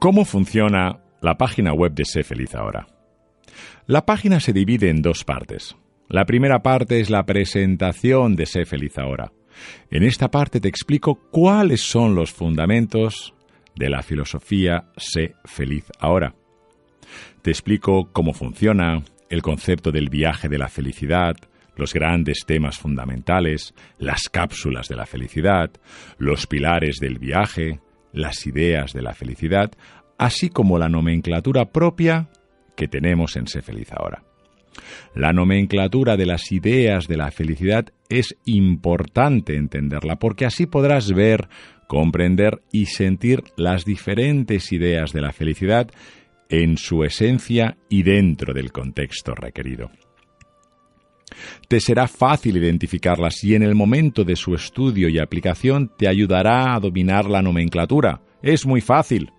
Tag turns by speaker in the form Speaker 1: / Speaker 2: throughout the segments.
Speaker 1: ¿Cómo funciona la página web de Sé Feliz Ahora? La página se divide en dos partes. La primera parte es la presentación de Sé Feliz Ahora. En esta parte te explico cuáles son los fundamentos de la filosofía Sé Feliz Ahora. Te explico cómo funciona, el concepto del viaje de la felicidad, los grandes temas fundamentales, las cápsulas de la felicidad, los pilares del viaje, las ideas de la felicidad, así como la nomenclatura propia que tenemos en Sé Feliz ahora. La nomenclatura de las ideas de la felicidad es importante entenderla porque así podrás ver, comprender y sentir las diferentes ideas de la felicidad en su esencia y dentro del contexto requerido. Te será fácil identificarlas y en el momento de su estudio y aplicación te ayudará a dominar la nomenclatura. Es muy fácil.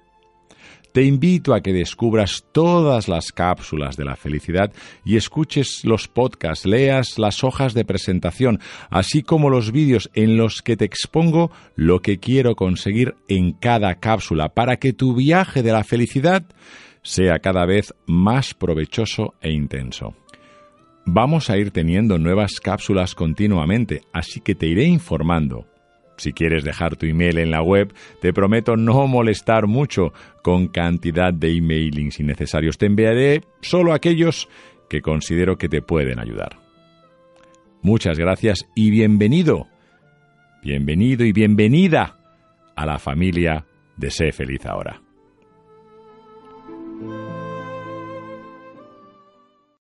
Speaker 1: Te invito a que descubras todas las cápsulas de la felicidad y escuches los podcasts, leas las hojas de presentación, así como los vídeos en los que te expongo lo que quiero conseguir en cada cápsula para que tu viaje de la felicidad sea cada vez más provechoso e intenso. Vamos a ir teniendo nuevas cápsulas continuamente, así que te iré informando. Si quieres dejar tu email en la web, te prometo no molestar mucho con cantidad de emailings innecesarios. Te enviaré solo aquellos que considero que te pueden ayudar. Muchas gracias y bienvenido, bienvenido y bienvenida a la familia de Sé Feliz Ahora.